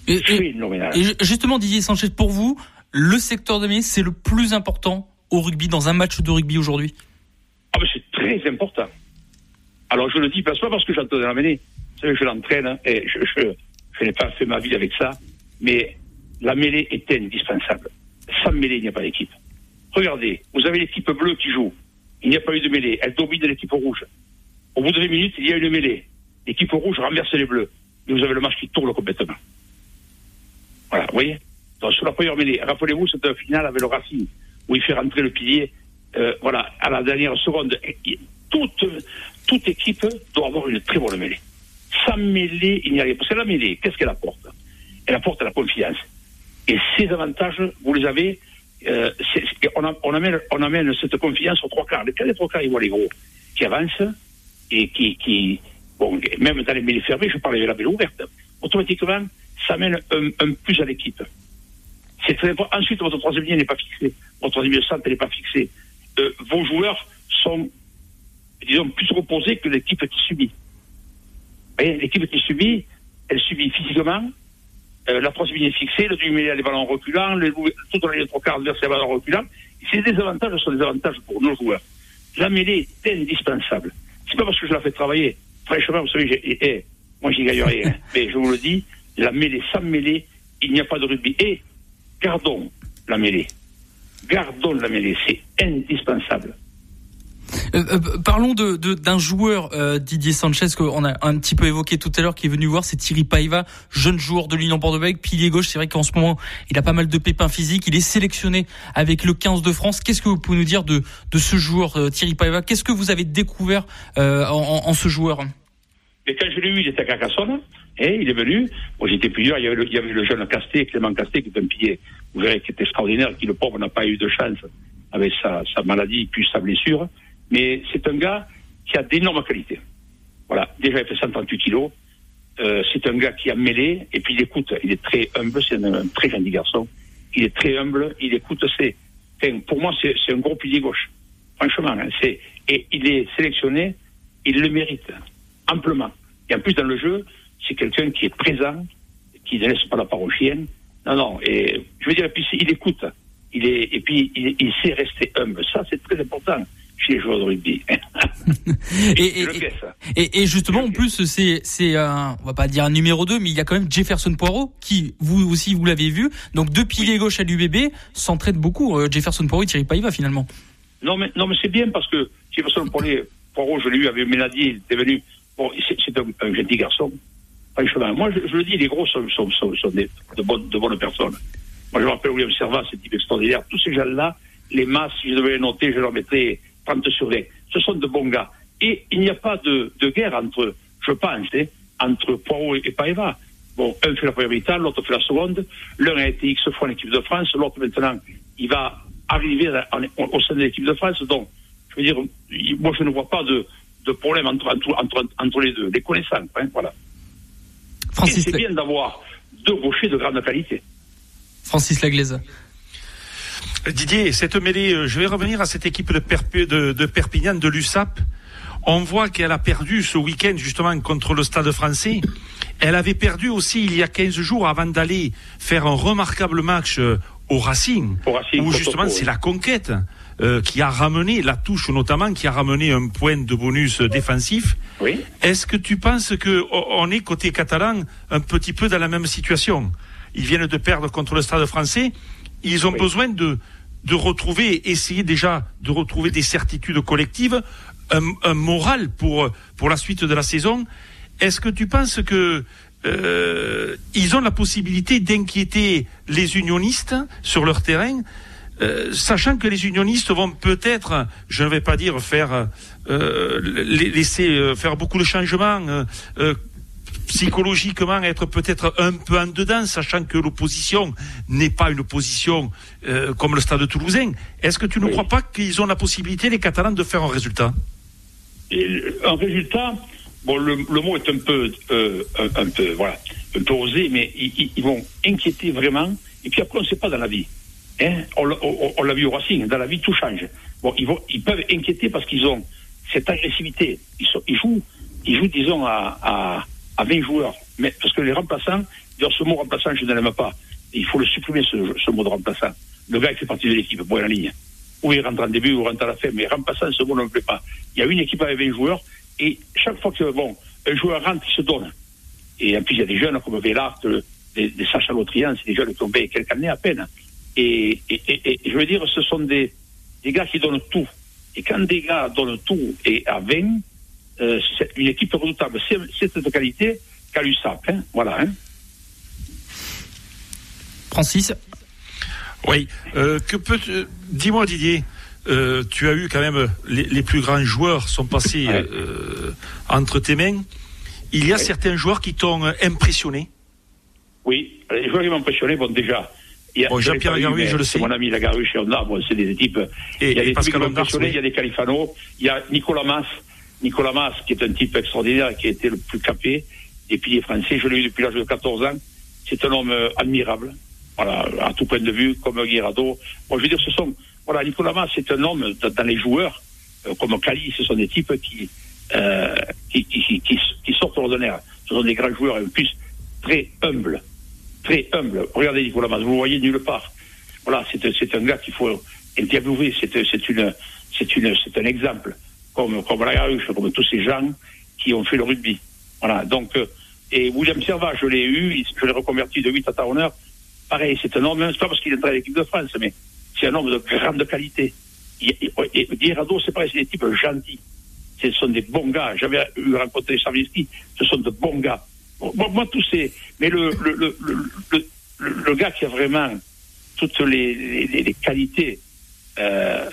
Speaker 2: Et, phénoménale. Et justement, Didier Sanchez, pour vous, le secteur de mêlée, c'est le plus important au rugby, dans un match de rugby aujourd'hui?
Speaker 7: Ah, mais c'est très important. Alors je le dis, pas parce que j'entends la mêlée. Vous savez, je l'entraîne hein, et je, je, je n'ai pas fait ma vie avec ça, mais la mêlée est indispensable. Sans mêlée, il n'y a pas d'équipe. Regardez, vous avez l'équipe bleue qui joue. Il n'y a pas eu de mêlée. Elle domine l'équipe rouge. Au bout de 20 minutes, il y a une mêlée. L'équipe rouge renverse les bleus. Et vous avez le match qui tourne complètement. Voilà, vous voyez? Donc, sur la première mêlée, rappelez-vous, c'est un final avec le Racing, où il fait rentrer le pilier, euh, voilà, à la dernière seconde. Toute, toute équipe doit avoir une très bonne mêlée. Sans mêlée, il n'y a rien. Parce que la mêlée, qu'est-ce qu'elle apporte Elle apporte la confiance. Et ces avantages, vous les avez, euh, c'est- c'est- on, amène, on amène cette confiance aux trois quarts. Quand les trois quarts, ils voient les gros qui avancent et qui, qui bon, même dans les mêlées fermées, je parlais de la mêlée ouverte, automatiquement, ça amène un, un plus à l'équipe. C'est très important. Ensuite, votre troisième ligne n'est pas fixée. Votre troisième centre n'est pas fixée. Euh, vos joueurs sont, disons, plus reposés que l'équipe qui subit. L'équipe qui subit, elle subit physiquement. Euh, la ligne est fixée, le demi-mêlée a les ballons reculants, le, tout dans les trois quarts adverses, les ballons reculants. Ces désavantages sont des avantages pour nos joueurs. La mêlée est indispensable. C'est pas parce que je la fais travailler. Franchement, vous savez, eh, eh, moi j'y gagne rien. Mais je vous le dis, la mêlée, sans mêlée, il n'y a pas de rugby. Et gardons la mêlée. Gardons la mêlée, c'est indispensable.
Speaker 2: Euh, euh, parlons de de- d'un joueur euh, Didier Sanchez qu'on a un petit peu évoqué tout à l'heure qui est venu voir, c'est Thierry Paiva, jeune joueur de l'Union Bordeaux-Bègles, pilier gauche. C'est vrai qu'en ce moment il a pas mal de pépins physiques. Il est sélectionné avec le 15 de France. Qu'est-ce que vous pouvez nous dire de de ce joueur euh, Thierry Paiva? Qu'est-ce que vous avez découvert en, en- en ce joueur?
Speaker 7: Quand je l'ai eu, il était à Carcassonne. Et il est venu. Moi, j'étais plusieurs. Il y avait le, il y avait le jeune Casté, Clément Casté, qui est un pilier, vous verrez, qui est extraordinaire, qui, le pauvre, n'a pas eu de chance avec sa, sa maladie puis sa blessure. Mais c'est un gars qui a d'énormes qualités. Voilà. Déjà, il fait 138 kilos. Euh, c'est un gars qui a mêlé. Et puis, il écoute. Il est très humble. C'est un, très gentil garçon. Il est très humble. Il écoute. C'est, enfin, pour moi, c'est, un gros pilier gauche. Franchement, hein, c'est, et il est sélectionné. Il le mérite amplement. Et en plus, dans le jeu, c'est quelqu'un qui est présent, qui ne laisse pas la part aux chiennes. Non, non. Et je veux dire, puis il écoute. Il est, et puis il sait rester humble. Ça, c'est très important chez de rugby.
Speaker 2: et, et, justement, en plus, c'est c'est un, on va pas dire un numéro 2, mais il y a quand même Jefferson Poirot qui, vous aussi, vous l'avez vu. Donc deux piliers gauche à l'UBB s'entraident beaucoup. euh, Jefferson Poirot et Thierry Paiva finalement.
Speaker 7: Non, mais, non, mais c'est bien parce que Jefferson Poirot, Poirot, je l'ai eu avec Mélanie, il était venu. Bon, c'est, c'est un, un gentil garçon. Moi, je, je le dis, les gros sont, sont, sont, sont des, de, bonnes, de bonnes personnes. Moi, je me rappelle William Servat, c'est type extraordinaire. Tous ces gens-là, les masses, si je devais les noter, je leur mettrais 30 sur 20. Ce sont de bons gars. Et il n'y a pas de, de guerre entre, je pense, hein, entre Poirot et Paeva. Bon, un fait la première mi-temps, l'autre fait la seconde. L'un a été X fois en équipe de France, l'autre maintenant, il va arriver en- en- au sein de l'équipe de France. Donc, je veux dire, moi, je ne vois pas de, de problème entre, entre, entre, les deux. Les connaissants, hein, voilà. Et
Speaker 2: Francis,
Speaker 7: c'est bien d'avoir deux gauchers de grande qualité.
Speaker 2: Francis Laglaise.
Speaker 3: Didier, cette mêlée, euh, je vais revenir à cette équipe de, Perp- de, de Perpignan, de l'USAP. On voit qu'elle a perdu ce week-end justement contre le Stade français. Elle avait perdu aussi il y a 15 jours avant d'aller faire un remarquable match euh, au Racing,
Speaker 7: Au Racing,
Speaker 3: où justement c'est la conquête euh, qui a ramené, la touche notamment, qui a ramené un point de bonus défensif.
Speaker 7: Oui.
Speaker 3: Est-ce que tu penses que o- on est côté catalan un petit peu dans la même situation? Ils viennent de perdre contre le Stade français. Ils ont
Speaker 7: Oui.
Speaker 3: besoin de de retrouver, essayer déjà de retrouver des certitudes collectives, un, un moral pour pour la suite de la saison. Est-ce que tu penses que euh, ils ont la possibilité d'inquiéter les unionistes sur leur terrain euh, sachant que les unionistes vont peut-être, je ne vais pas dire faire euh, laisser euh, faire beaucoup de changements, psychologiquement être peut-être un peu en dedans, sachant que l'opposition n'est pas une opposition euh, comme le Stade Toulousain. Est-ce que tu ne
Speaker 7: Oui.
Speaker 3: crois pas qu'ils ont la possibilité, les Catalans, de faire un résultat?
Speaker 7: Et un résultat, bon, le, le mot est un peu, euh, un, un peu, voilà, un peu osé, mais ils, vont inquiéter vraiment. Et puis après, on ne sait pas dans la vie. Hein on l'a- on- on l'a vu au Racing, dans la vie, tout change. Bon, ils, vont, ils peuvent inquiéter parce qu'ils ont cette agressivité. Ils, sont, ils jouent, ils jouent, disons, à, à, à 20 joueurs. Mais parce que les remplaçants, d'ailleurs, ce mot remplaçant, je ne l'aime pas. Il faut le supprimer, ce, mot de remplaçant. Le gars, il fait partie de l'équipe, bon, la ligne. Ou il rentre en début, ou il rentre à la fin, mais remplaçant, ce mot ne me plaît pas. Il y a une équipe avec 20 joueurs, Et chaque fois que, bon, un joueur rentre, il se donne. Et en plus, il y a des jeunes comme Vélart, des, des Sacha Lautrian, c'est des jeunes qui ont quelques années à peine. Et, et, et, je veux dire, ce sont des, des gars qui donnent tout. Et quand des gars donnent tout et à 20, euh, une équipe redoutable. C'est cette qualité qu'a l'USAP. Hein, voilà. Hein.
Speaker 2: Francis
Speaker 3: Oui. Euh, que peut Dis-moi, Didier. Euh, tu as eu quand même les, les, plus grands joueurs sont passés euh, entre tes mains. Il y a certains joueurs qui t'ont impressionné?
Speaker 7: Oui, les joueurs qui m'ont impressionné, bon déjà.
Speaker 3: Bon, Jean-Pierre Lagaruche, je le sais.
Speaker 7: Mon ami Lagaruche et Onda, bon, c'est des.
Speaker 3: Et,
Speaker 7: il y a
Speaker 3: des Pascal
Speaker 7: qui il y a des Califano, il y a Nicolas Mas, Nicolas Mas, qui est un type extraordinaire, qui a été le plus capé des piliers français. Je l'ai eu depuis l'âge de 14 ans. C'est un homme euh, admirable, voilà, à tout point de vue, comme Guirado. Bon, je veux dire, ce sont, voilà, Nicolas Mas, c'est un homme dans les joueurs, euh, comme Cali, ce sont des types qui, euh, qui, qui, qui, sortent de l'ordinaire. Ce sont des grands joueurs, et en plus, très humbles. Très humbles. Regardez Nicolas Mas, vous le voyez nulle part. Voilà, c'est un gars qu'il faut interviewer. C'est une, c'est une, c'est un exemple comme, comme Lagaruche, comme tous ces gens qui ont fait le rugby. Voilà, donc, euh, et William Servat, je l'ai eu, je l'ai reconverti de 8 à honneur. Pareil, c'est un homme, c'est pas parce qu'il est à l'équipe de France, mais c'est un homme de grande qualité. Et, et, c'est pareil, c'est des types gentils. Ce sont des bons gars. J'avais eu rencontré Savitsky, ce sont de bons gars. Moi, moi tous ces. Mais le, le, le, le, le gars qui a vraiment toutes les, les, les qualités, euh,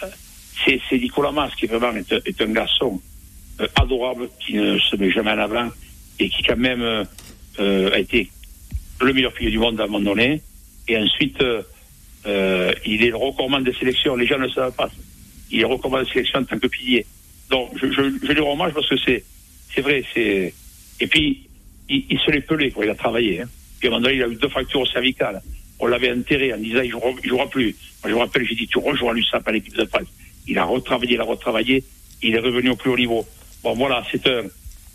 Speaker 7: c'est Nicolas Mas qui vraiment est, est un garçon euh, adorable qui ne se met jamais en avant et qui quand même euh, a été le meilleur pilier du monde à un moment donné. Et ensuite, euh, il est le recommandant de sélection. Les gens ne savent pas. Il est recommandant de sélection en tant que pilier. Donc, je, je, je lui rends hommage parce que c'est, c'est vrai, c'est. Et puis, il, il se l'est pelé, quoi. Il a travaillé. Hein. Puis à un moment donné, il a eu deux fractures cervicales. On l'avait enterré en disant il jouera, il jouera plus. Moi, je me rappelle, j'ai dit tu rejoins l'USAP à l'équipe de France. Il a retravaillé, il a retravaillé. Il est revenu au plus haut niveau. Bon, voilà, c'est un.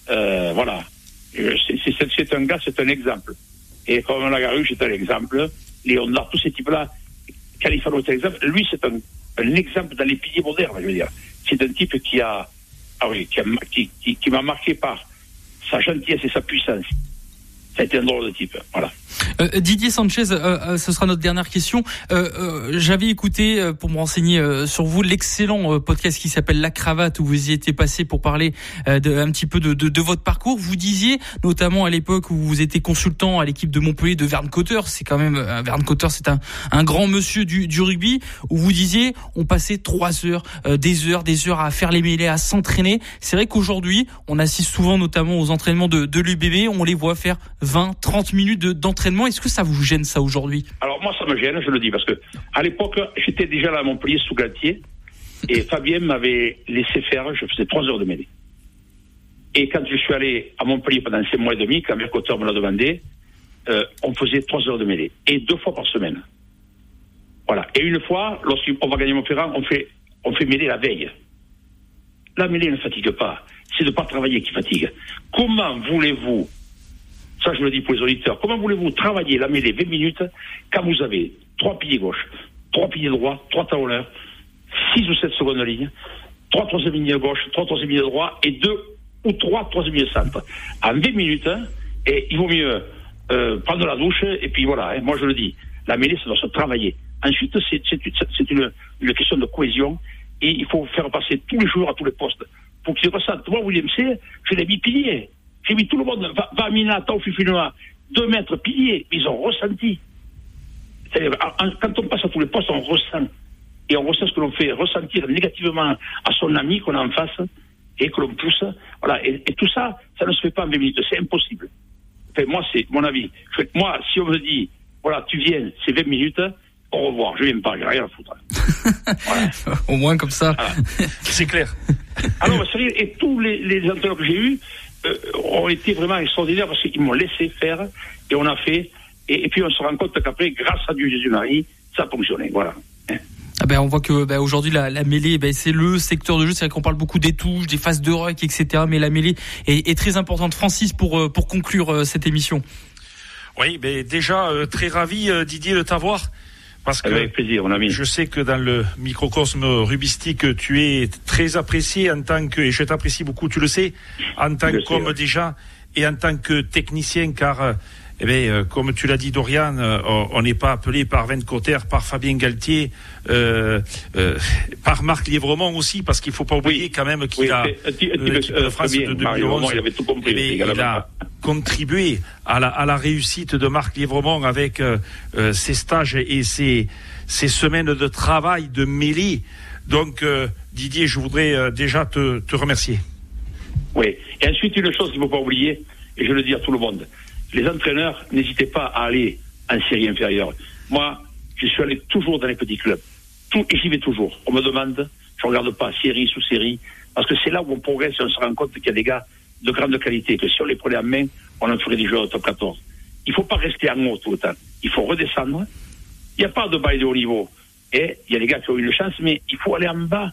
Speaker 7: Euh, voilà. C'est un gars, c'est un exemple. Et comme Lagaru, c'est un exemple. Léonard, tous ces types-là. Califano est un exemple. Lui, c'est un, un, exemple dans les piliers modernes, je veux dire. C'est un type qui a. Ah oui, qui m'a qui, qui, marqué par sa gentillesse et sa puissance. Été un drôle de type. Voilà.
Speaker 2: Euh, Didier Sanchez, euh, euh, ce sera notre dernière question. J'avais écouté, pour me renseigner sur vous, l'excellent podcast qui s'appelle La Cravate, où vous y étiez passé pour parler de, un petit peu de, de, de, votre parcours. Vous disiez, notamment à l'époque où vous étiez consultant à l'équipe de Montpellier de Verne Cotter, c'est quand même, Verne Cotter, c'est un, un grand monsieur du, du rugby, où vous disiez, on passait trois heures, des heures, des heures à faire les mêlées, à s'entraîner. C'est vrai qu'aujourd'hui, on assiste souvent notamment aux entraînements de, de l'UBB, on les voit faire 20, 30 minutes d'entraînement est-ce que ça vous gêne ça aujourd'hui
Speaker 7: Alors moi ça me gêne, je le dis, parce que à l'époque j'étais déjà là à Montpellier sous Galtier et Fabien m'avait laissé faire, je faisais trois heures de mêlée. Et quand je suis allé à Montpellier pendant ces mois et demi, quand Mercoteur me l'a demandé, euh, on faisait trois heures de mêlée et deux fois par semaine. Voilà. Et une fois, lorsqu'on va gagner Montferrand, on fait on fait mêler la veille. La mêlée ne fatigue pas. C'est de ne pas travailler qui fatigue. Comment voulez-vous ça, je le dis pour les auditeurs. Comment voulez-vous travailler la mêlée 20 minutes quand vous avez trois piliers gauche, trois piliers droit, trois talonneurs, 6 ou 7 secondes de ligne, trois troisième lignes gauche, trois troisième lignes droit et deux ou trois troisième lignes centre. En 20 minutes, hein, et il vaut mieux euh, prendre la douche et puis voilà, hein, moi je le dis, la mêlée, ça doit se travailler. Ensuite, c'est une, une question de cohésion et il faut faire passer tous les joueurs à tous les postes pour qu'ils ressentent. Moi, William C, je l'ai mis pilier. J'ai vu tout le monde, va, va Mina, Taufifinoa, deux mètres piliers, ils ont ressenti. Quand on passe à tous les postes, on ressent. Et on ressent ce que l'on fait ressentir négativement à son ami qu'on a en face et que l'on pousse. Voilà. Et, tout ça, ça ne se fait pas en 20 minutes. C'est impossible. Enfin, moi, c'est mon avis. moi, si on me dit, voilà, tu viens, c'est 20 minutes, au revoir, je viens pas, j'ai rien à foutre.
Speaker 2: Au moins comme ça.
Speaker 3: C'est clair.
Speaker 7: Alors, et tous les, les entraîneurs que j'ai eus, euh, ont été vraiment extraordinaires parce qu'ils m'ont laissé faire et on a fait. Et, puis on se rend compte qu'après, grâce à Dieu Jésus-Marie, ça a fonctionné. Voilà.
Speaker 2: Ah ben on voit que ben aujourd'hui la, la, mêlée ben c'est le secteur de jeu c'est vrai qu'on parle beaucoup des touches des phases de rock etc mais la mêlée est, est très importante Francis pour euh, pour conclure euh, cette émission
Speaker 3: oui ben déjà très ravi Didier de t'avoir Parce que
Speaker 7: Avec plaisir, mon ami.
Speaker 3: je sais que dans le microcosme rubistique, tu es très apprécié en tant que, et je t'apprécie beaucoup, tu le sais, en tant qu'homme
Speaker 7: ouais.
Speaker 3: déjà et en tant que technicien, car, euh, eh bien, euh, comme tu l'as dit, Dorian, euh, on n'est pas appelé par Van Cotter, par Fabien Galtier, euh, euh, par Marc Lièvremont aussi, parce qu'il faut pas oublier quand même qu'il
Speaker 7: Oui,
Speaker 3: a
Speaker 7: c'est un petit- un petit
Speaker 3: euh,
Speaker 7: peu,
Speaker 3: l'équipe de France
Speaker 7: Fabien,
Speaker 3: de
Speaker 7: Mario
Speaker 3: 2011.
Speaker 7: Romand, il avait tout compris
Speaker 3: eh bien, il a contribué à la, à la réussite de Marc Lièvremont avec ses stages et ses, ses semaines de travail de mêlée. Donc, Didier, je voudrais déjà te, te remercier.
Speaker 7: Oui. Et ensuite, une chose qu'il ne faut pas oublier, et je le dis à tout le monde, les entraîneurs, n'hésitez pas à aller en série inférieure. Moi, je suis allé toujours dans les petits clubs. Tout, et j'y vais toujours. On me demande, je ne regarde pas série sous série, parce que c'est là où on progresse et on se rend compte qu'il y a des gars de grande qualité, que si on les prenait en main, on en ferait des joueurs au top 14. Il ne faut pas rester en haut tout le temps. Il faut redescendre. Il n'y a pas de bail de haut niveau. Et il y a des gars qui ont eu une chance, mais il faut aller en bas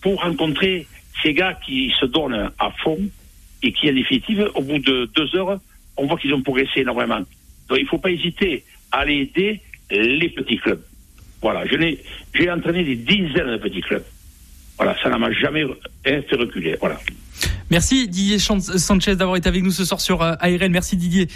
Speaker 7: pour rencontrer ces gars qui se donnent à fond et qui, en définitive, au bout de deux heures, on voit qu'ils ont progressé énormément. Donc il ne faut pas hésiter à aller aider les petits clubs. Voilà, je n'ai, j'ai entraîné des dizaines de petits clubs. Voilà, ça ne m'a jamais hein, fait reculer. Voilà.
Speaker 2: Merci Didier Chan- Sanchez d'avoir été avec nous ce soir sur euh, ARL. Merci Didier.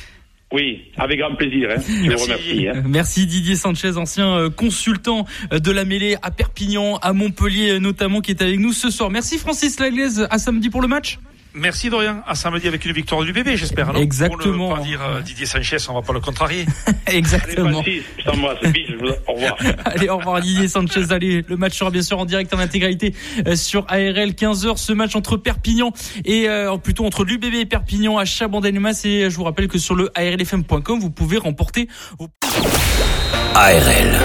Speaker 7: Oui, avec grand plaisir. Hein. Je vous
Speaker 3: Merci.
Speaker 7: remercie. Hein.
Speaker 2: Merci Didier Sanchez, ancien euh, consultant euh, de la mêlée à Perpignan, à Montpellier euh, notamment, qui est avec nous ce soir. Merci Francis Laglaise, à samedi pour le match.
Speaker 3: Merci Dorian. À samedi avec une victoire du bébé, j'espère.
Speaker 2: Exactement.
Speaker 3: Pour ne pas dire euh, Didier Sanchez, on va pas le contrarier.
Speaker 7: Allez,
Speaker 2: Exactement.
Speaker 7: Je vous- Au revoir.
Speaker 2: Allez, au revoir Didier Sanchez. Allez, le match sera bien sûr en direct en intégralité euh, sur ARL 15h. Ce match entre Perpignan et euh, plutôt entre l'UBB et Perpignan à Chabandelmas. Et euh, je vous rappelle que sur le ARLFM.com, vous pouvez remporter vos
Speaker 1: ARL.